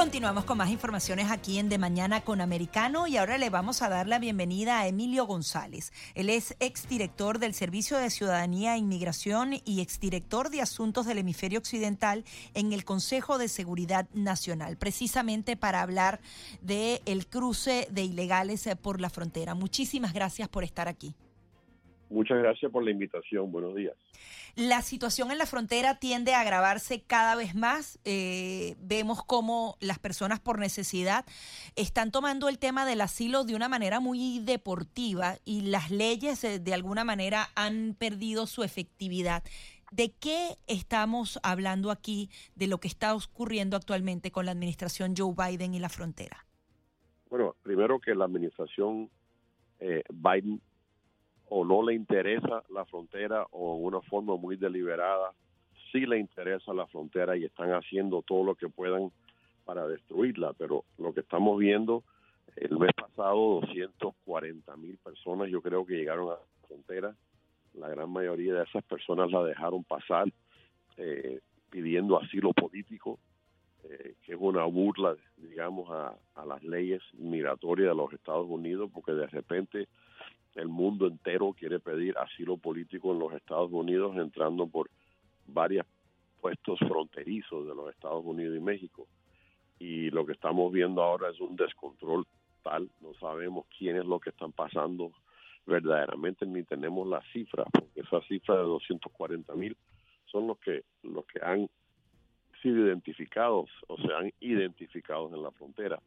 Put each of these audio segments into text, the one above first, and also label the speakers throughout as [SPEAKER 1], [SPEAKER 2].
[SPEAKER 1] Continuamos con más informaciones aquí en De Mañana con Americano y ahora le vamos a dar la bienvenida a Emilio González. Él es exdirector del Servicio de Ciudadanía e Inmigración y exdirector de Asuntos del Hemisferio Occidental en el Consejo de Seguridad Nacional, precisamente para hablar del el cruce de ilegales por la frontera. Muchísimas gracias por estar aquí.
[SPEAKER 2] Muchas gracias por la invitación. Buenos días.
[SPEAKER 1] La situación en la frontera tiende a agravarse cada vez más. Eh, vemos cómo las personas por necesidad están tomando el tema del asilo de una manera muy deportiva y las leyes eh, de alguna manera han perdido su efectividad. ¿De qué estamos hablando aquí de lo que está ocurriendo actualmente con la administración Joe Biden y la frontera?
[SPEAKER 2] Bueno, primero que la administración eh, Biden o no le interesa la frontera o en una forma muy deliberada sí le interesa la frontera y están haciendo todo lo que puedan para destruirla, pero lo que estamos viendo el mes pasado 240 mil personas yo creo que llegaron a la frontera, la gran mayoría de esas personas la dejaron pasar eh, pidiendo asilo político, eh, que es una burla, digamos, a, a las leyes migratorias de los Estados Unidos, porque de repente el mundo entero quiere pedir asilo político en los Estados Unidos, entrando por varios puestos fronterizos de los Estados Unidos y México. Y lo que estamos viendo ahora es un descontrol tal, no sabemos quién es lo que están pasando verdaderamente, ni tenemos las cifras, porque esa cifra de 240 mil son los que, los que han sido identificados o se han identificado en la frontera,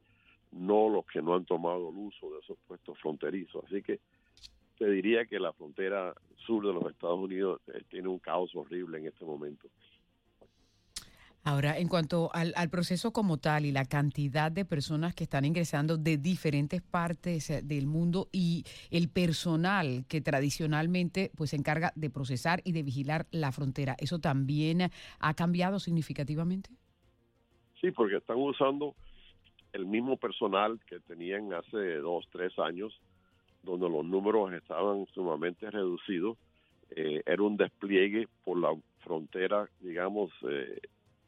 [SPEAKER 2] no los que no han tomado el uso de esos puestos fronterizos. Así que te diría que la frontera sur de los Estados Unidos eh, tiene un caos horrible en este momento.
[SPEAKER 3] Ahora, en cuanto al, proceso como tal y la cantidad de personas que están ingresando de diferentes partes eh, del mundo y el personal que tradicionalmente pues se encarga de procesar y de vigilar la frontera, ¿eso también ha cambiado significativamente?
[SPEAKER 2] Sí, porque están usando el mismo personal que tenían hace dos, tres años donde los números estaban sumamente reducidos, eh, era un despliegue por la frontera, digamos, eh,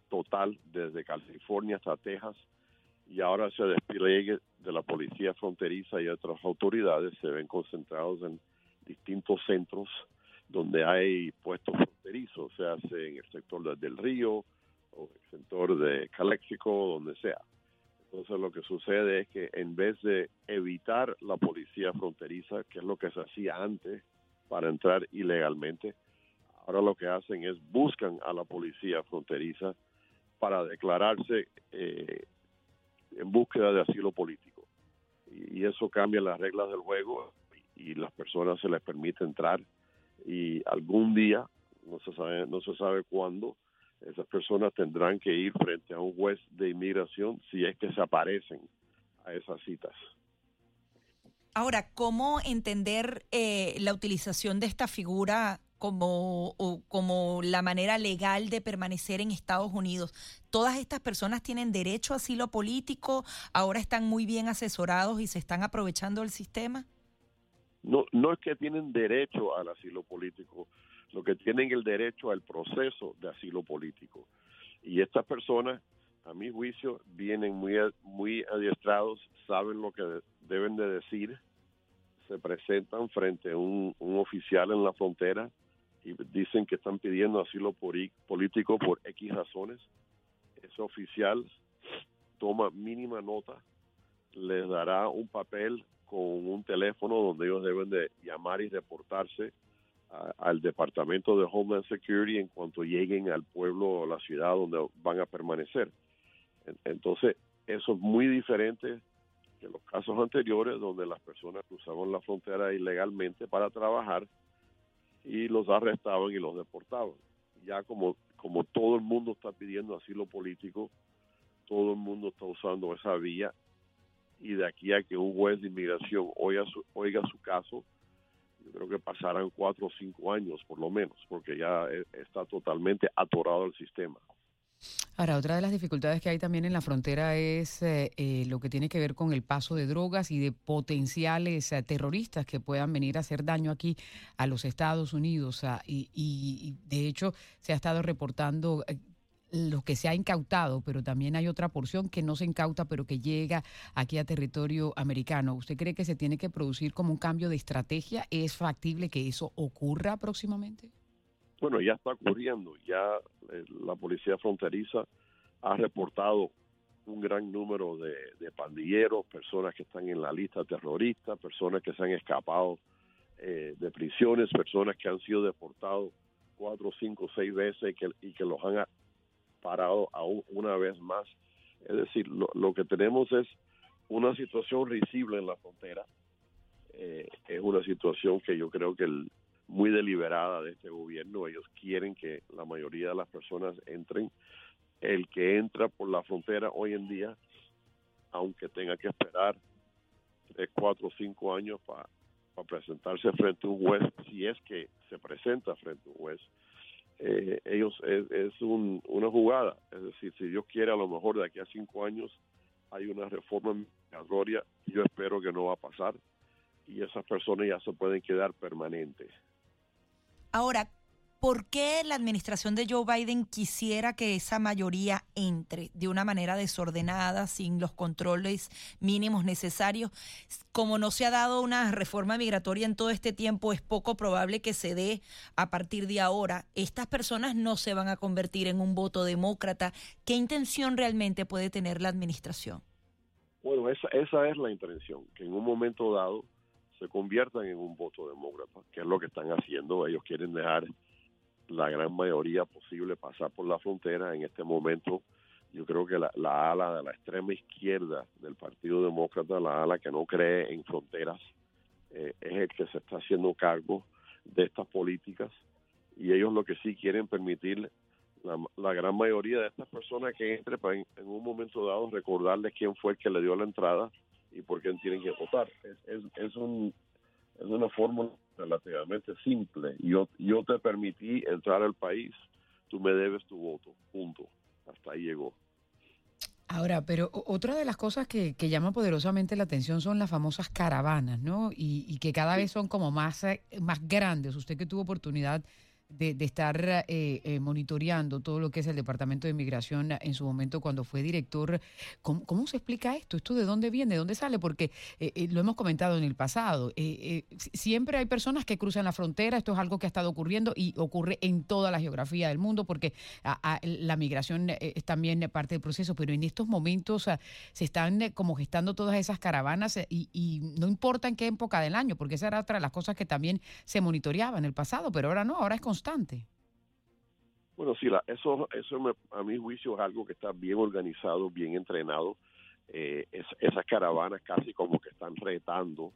[SPEAKER 2] total desde California hasta Texas, y ahora ese despliegue de la policía fronteriza y otras autoridades se ven concentrados en distintos centros donde hay puestos fronterizos, se hace en el sector del río o el sector de Calexico, donde sea. Entonces lo que sucede es que en vez de evitar la policía fronteriza, que es lo que se hacía antes para entrar ilegalmente, ahora lo que hacen es buscan a la policía fronteriza para declararse eh, en búsqueda de asilo político. Y, eso cambia las reglas del juego y, y las personas se les permite entrar y algún día, no se sabe, no se sabe cuándo, esas personas tendrán que ir frente a un juez de inmigración si es que se aparecen a esas citas.
[SPEAKER 1] Ahora, ¿cómo entender eh, la utilización de esta figura como, como la manera legal de permanecer en Estados Unidos? ¿Todas estas personas tienen derecho a asilo político? ¿Ahora están muy bien asesorados y se están aprovechando del sistema?
[SPEAKER 2] No, no es que tienen derecho al asilo político lo que tienen el derecho al proceso de asilo político. Y estas personas, a mi juicio, vienen muy, muy adiestrados, saben lo que deben de decir, se presentan frente a un, oficial en la frontera y dicen que están pidiendo asilo político por X razones. Ese oficial toma mínima nota, les dará un papel con un teléfono donde ellos deben de llamar y reportarse al Departamento de Homeland Security en cuanto lleguen al pueblo o la ciudad donde van a permanecer. Entonces, eso es muy diferente que los casos anteriores donde las personas cruzaban la frontera ilegalmente para trabajar y los arrestaban y los deportaban. Ya como, como todo el mundo está pidiendo asilo político, todo el mundo está usando esa vía y de aquí a que un juez de inmigración oiga su, oiga su caso, yo creo que pasarán cuatro o cinco años por lo menos, porque ya e, está totalmente atorado el sistema.
[SPEAKER 3] Ahora, otra de las dificultades que hay también en la frontera es eh, eh, lo que tiene que ver con el paso de drogas y de potenciales eh, terroristas que puedan venir a hacer daño aquí a los Estados Unidos. Ah, y, y, de hecho, se ha estado reportando lo que se ha incautado, pero también hay otra porción que no se incauta, pero que llega aquí a territorio americano. ¿Usted cree que se tiene que producir como un cambio de estrategia? ¿Es factible que eso ocurra próximamente?
[SPEAKER 2] Bueno, ya está ocurriendo. Ya eh, la policía fronteriza ha reportado un gran número de, pandilleros, personas que están en la lista terrorista, personas que se han escapado eh, de prisiones, personas que han sido deportados cuatro, cinco, seis veces y que, y que los han parado aún una vez más. Es decir, lo, que tenemos es una situación risible en la frontera. Eh, es una situación que yo creo que el, muy deliberada de este gobierno. Ellos quieren que la mayoría de las personas entren. El que entra por la frontera hoy en día, aunque tenga que esperar tres, cuatro, cinco años para presentarse frente a un juez, si es que se presenta frente a un juez, eh, ellos es, una jugada. Es decir, si Dios quiere, a lo mejor de aquí a cinco años hay una reforma migratoria. Yo espero que no va a pasar y esas personas ya se pueden quedar permanentes.
[SPEAKER 1] Ahora, ¿por qué la administración de Joe Biden quisiera que esa mayoría entre de una manera desordenada, sin los controles mínimos necesarios? Como no se ha dado una reforma migratoria en todo este tiempo, es poco probable que se dé a partir de ahora. Estas personas no se van a convertir en un voto demócrata. ¿Qué intención realmente puede tener la administración?
[SPEAKER 2] Bueno, esa, esa es la intención, que en un momento dado se conviertan en un voto demócrata, que es lo que están haciendo. Ellos quieren dejar la gran mayoría posible pasar por la frontera. En este momento, yo creo que la, ala de la extrema izquierda del Partido Demócrata, la ala que no cree en fronteras, eh, es el que se está haciendo cargo de estas políticas y ellos lo que sí quieren permitir la, gran mayoría de estas personas que entre para en, en, un momento dado recordarles quién fue el que le dio la entrada y por qué tienen que votar. Es, es, es, un, es una fórmula relativamente simple. Yo, yo te permití entrar al país, tú me debes tu voto, punto. Hasta ahí llegó.
[SPEAKER 3] Ahora, pero otra de las cosas que, que, llama poderosamente la atención son las famosas caravanas, ¿no? Y, y que cada vez son como más, eh, más grandes. Usted que tuvo oportunidad de, estar eh, eh, monitoreando todo lo que es el Departamento de Inmigración en su momento cuando fue director. ¿Cómo, se explica esto? ¿Esto de dónde viene? ¿De dónde sale? Porque eh, lo hemos comentado en el pasado. siempre hay personas que cruzan la frontera. Esto es algo que ha estado ocurriendo y ocurre en toda la geografía del mundo porque la migración es también parte del proceso. Pero en estos momentos se están como gestando todas esas caravanas y, y no importa en qué época del año, porque esa era otra de las cosas que también se monitoreaba en el pasado, pero ahora no, ahora es con
[SPEAKER 2] bueno, sí, eso, eso a mi juicio es algo que está bien organizado, bien entrenado. Eh, esas caravanas casi como que están retando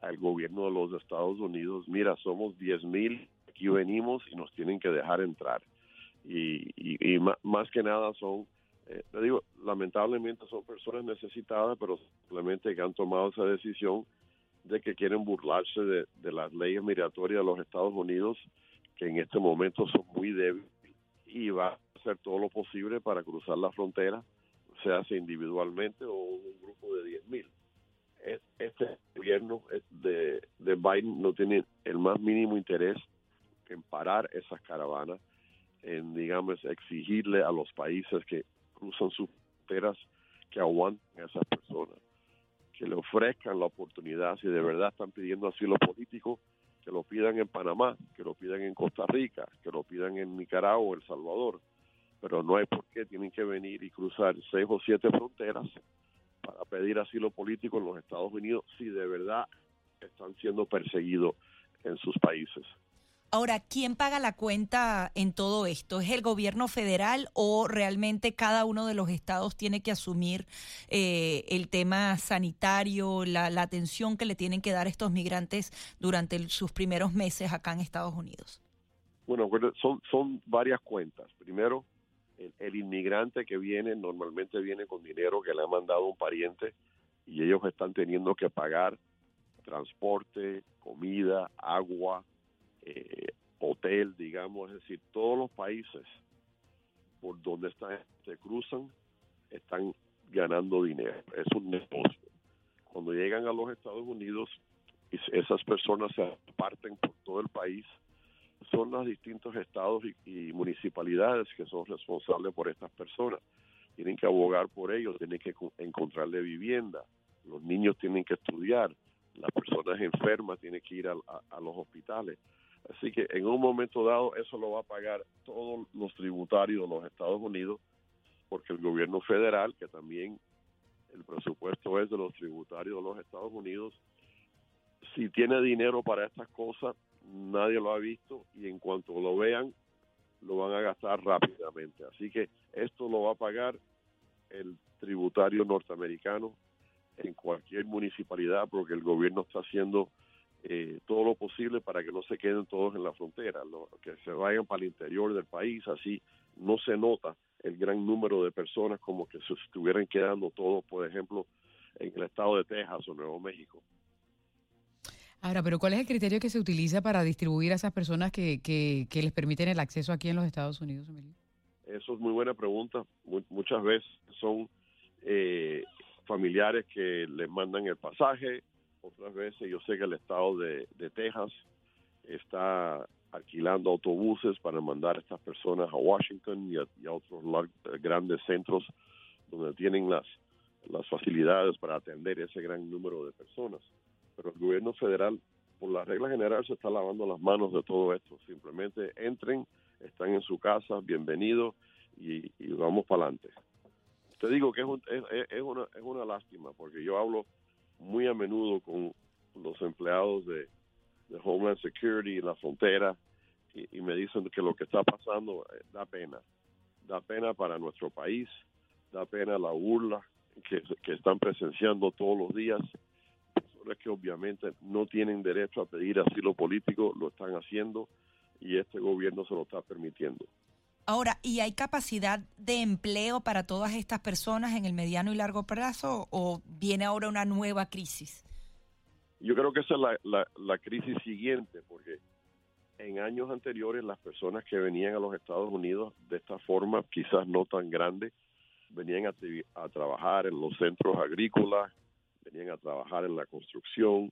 [SPEAKER 2] al gobierno de los Estados Unidos. Mira, somos 10 mil, aquí venimos y nos tienen que dejar entrar. Y, más, que nada son, eh, te digo, lamentablemente son personas necesitadas, pero simplemente que han tomado esa decisión de que quieren burlarse de las leyes migratorias de los Estados Unidos que en este momento son muy débiles y va a hacer todo lo posible para cruzar la frontera, se hace individualmente o un grupo de 10.000 mil. Este gobierno de, de Biden no tiene el más mínimo interés en parar esas caravanas, en, digamos, exigirle a los países que cruzan sus fronteras que aguanten a esas personas, que le ofrezcan la oportunidad, si de verdad están pidiendo asilo político, que lo pidan en Panamá, que lo pidan en Costa Rica, que lo pidan en Nicaragua o El Salvador, pero no hay por qué tienen que venir y cruzar seis o siete fronteras para pedir asilo político en los Estados Unidos si de verdad están siendo perseguidos en sus países.
[SPEAKER 1] Ahora, ¿quién paga la cuenta en todo esto? ¿Es el gobierno federal o realmente cada uno de los estados tiene que asumir eh, el tema sanitario, la, atención que le tienen que dar estos migrantes durante sus primeros meses acá en Estados Unidos?
[SPEAKER 2] Bueno, son, son varias cuentas. Primero, el, el inmigrante que viene normalmente viene con dinero que le ha mandado un pariente y ellos están teniendo que pagar transporte, comida, agua, eh, hotel, digamos, es decir, todos los países por donde están, se cruzan, están ganando dinero. Es un negocio. Cuando llegan a los Estados Unidos, esas personas se parten por todo el país. Son los distintos estados y, municipalidades que son responsables por estas personas. Tienen que abogar por ellos, tienen que encontrarle vivienda. Los niños tienen que estudiar. Las personas enfermas tienen que ir a los hospitales. Así que en un momento dado eso lo va a pagar todos los tributarios de los Estados Unidos, porque el gobierno federal, que también el presupuesto es de los tributarios de los Estados Unidos, si tiene dinero para estas cosas, nadie lo ha visto y en cuanto lo vean, lo van a gastar rápidamente. Así que esto lo va a pagar el tributario norteamericano en cualquier municipalidad porque el gobierno está haciendo eh, todo lo posible para que no se queden todos en la frontera, que se vayan para el interior del país, así no se nota el gran número de personas como que se estuvieran quedando todos, por ejemplo, en el estado de Texas o Nuevo México.
[SPEAKER 3] Ahora, pero ¿cuál es el criterio que se utiliza para distribuir a esas personas que, que, les permiten el acceso aquí en los Estados Unidos, Emilio?
[SPEAKER 2] Eso es muy buena pregunta. muchas veces son eh, familiares que les mandan el pasaje, otras veces yo sé que el estado de, Texas está alquilando autobuses para mandar a estas personas a Washington y a, otros grandes centros donde tienen las, las facilidades para atender ese gran número de personas. Pero el gobierno federal, por la regla general, se está lavando las manos de todo esto. Simplemente entren, están en su casa, bienvenidos y, vamos para adelante. Te digo que es, es, una, es una lástima porque yo hablo muy a menudo con los empleados de, Homeland Security en la frontera y, me dicen que lo que está pasando eh, da pena. Da pena para nuestro país, da pena la burla que, que están presenciando todos los días. Personas que obviamente no tienen derecho a pedir asilo político lo están haciendo y este gobierno se lo está permitiendo.
[SPEAKER 1] Ahora, ¿y hay capacidad de empleo para todas estas personas en el mediano y largo plazo o viene ahora una nueva crisis?
[SPEAKER 2] Yo creo que esa es la, la, crisis siguiente, porque en años anteriores las personas que venían a los Estados Unidos de esta forma, quizás no tan grande, venían a, a trabajar en los centros agrícolas, venían a trabajar en la construcción,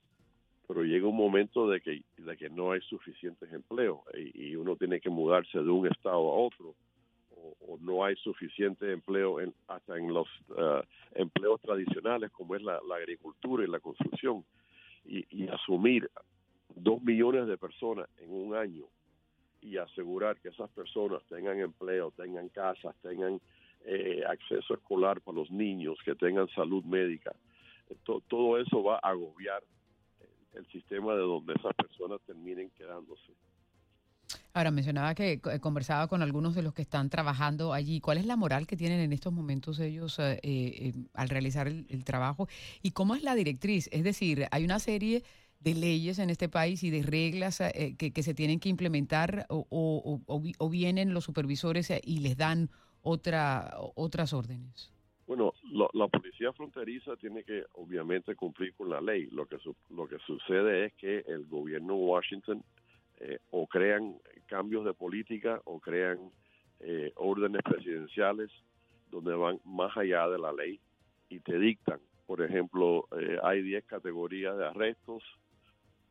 [SPEAKER 2] pero llega un momento de que, de que no hay suficientes empleos y, uno tiene que mudarse de un estado a otro o, no hay suficiente empleo en, hasta en los uh, empleos tradicionales como es la, agricultura y la construcción y, asumir dos millones de personas en un año y asegurar que esas personas tengan empleo, tengan casas, tengan eh, acceso escolar para los niños, que tengan salud médica. todo eso va a agobiar el sistema de donde esas personas terminen quedándose.
[SPEAKER 3] Ahora, mencionaba que conversaba con algunos de los que están trabajando allí. ¿Cuál es la moral que tienen en estos momentos ellos eh, eh, al realizar el, trabajo? ¿Y cómo es la directriz? Es decir, hay una serie de leyes en este país y de reglas eh, que, se tienen que implementar o, o, vienen los supervisores y les dan otra, otras órdenes.
[SPEAKER 2] Bueno, la policía fronteriza tiene que obviamente cumplir con la ley. Lo que lo que sucede es que el gobierno de Washington eh, o crean cambios de política o crean eh, órdenes presidenciales donde van más allá de la ley y te dictan. Por ejemplo, eh, hay 10 categorías de arrestos,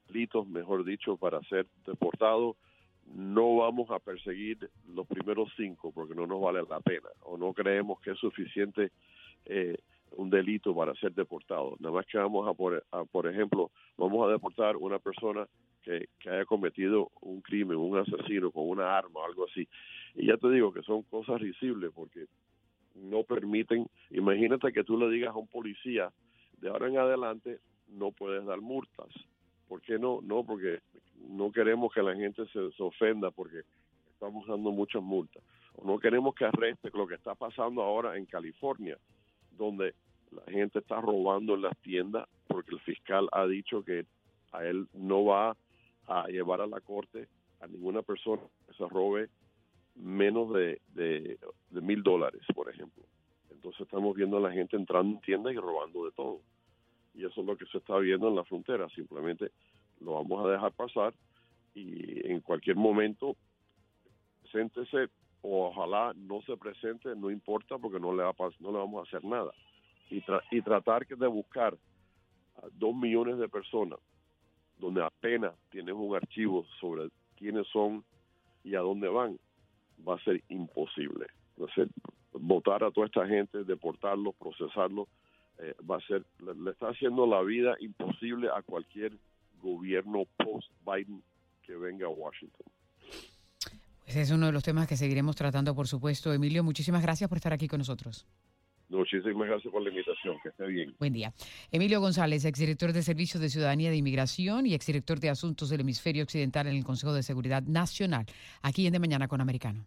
[SPEAKER 2] delitos, mejor dicho, para ser deportado no vamos a perseguir los primeros cinco porque no nos vale la pena o no creemos que es suficiente eh, un delito para ser deportado. Nada más que vamos a por, por ejemplo, vamos a deportar una persona que, que, haya cometido un crimen, un asesino con una arma algo así. Y ya te digo que son cosas risibles porque no permiten, imagínate que tú le digas a un policía, de ahora en adelante no puedes dar multas. ¿Por qué no? No, porque no queremos que la gente se, ofenda porque estamos dando muchas multas. O no queremos que arreste lo que está pasando ahora en California, donde la gente está robando en las tiendas porque el fiscal ha dicho que a él no va a llevar a la corte a ninguna persona que se robe menos de, de, mil dólares, por ejemplo. Entonces estamos viendo a la gente entrando en tiendas y robando de todo. Y eso es lo que se está viendo en la frontera. Simplemente lo vamos a dejar pasar y en cualquier momento, siéntese ojalá no se presente, no importa porque no le, va no le vamos a hacer nada. Y, y tratar de buscar a dos millones de personas donde apenas tienes un archivo sobre quiénes son y a dónde van, va a ser imposible. Entonces, votar a toda esta gente, deportarlos, procesarlos, eh, va a ser, le, está haciendo la vida imposible a cualquier gobierno post-Biden que venga a Washington.
[SPEAKER 3] Ese es uno de los temas que seguiremos tratando, por supuesto. Emilio, muchísimas gracias por estar aquí con nosotros.
[SPEAKER 2] Muchísimas gracias por la invitación. Que esté bien.
[SPEAKER 3] Buen día. Emilio González, exdirector de Servicios de Ciudadanía de Inmigración y exdirector de Asuntos del Hemisferio Occidental en el Consejo de Seguridad Nacional, aquí en De Mañana con Americano.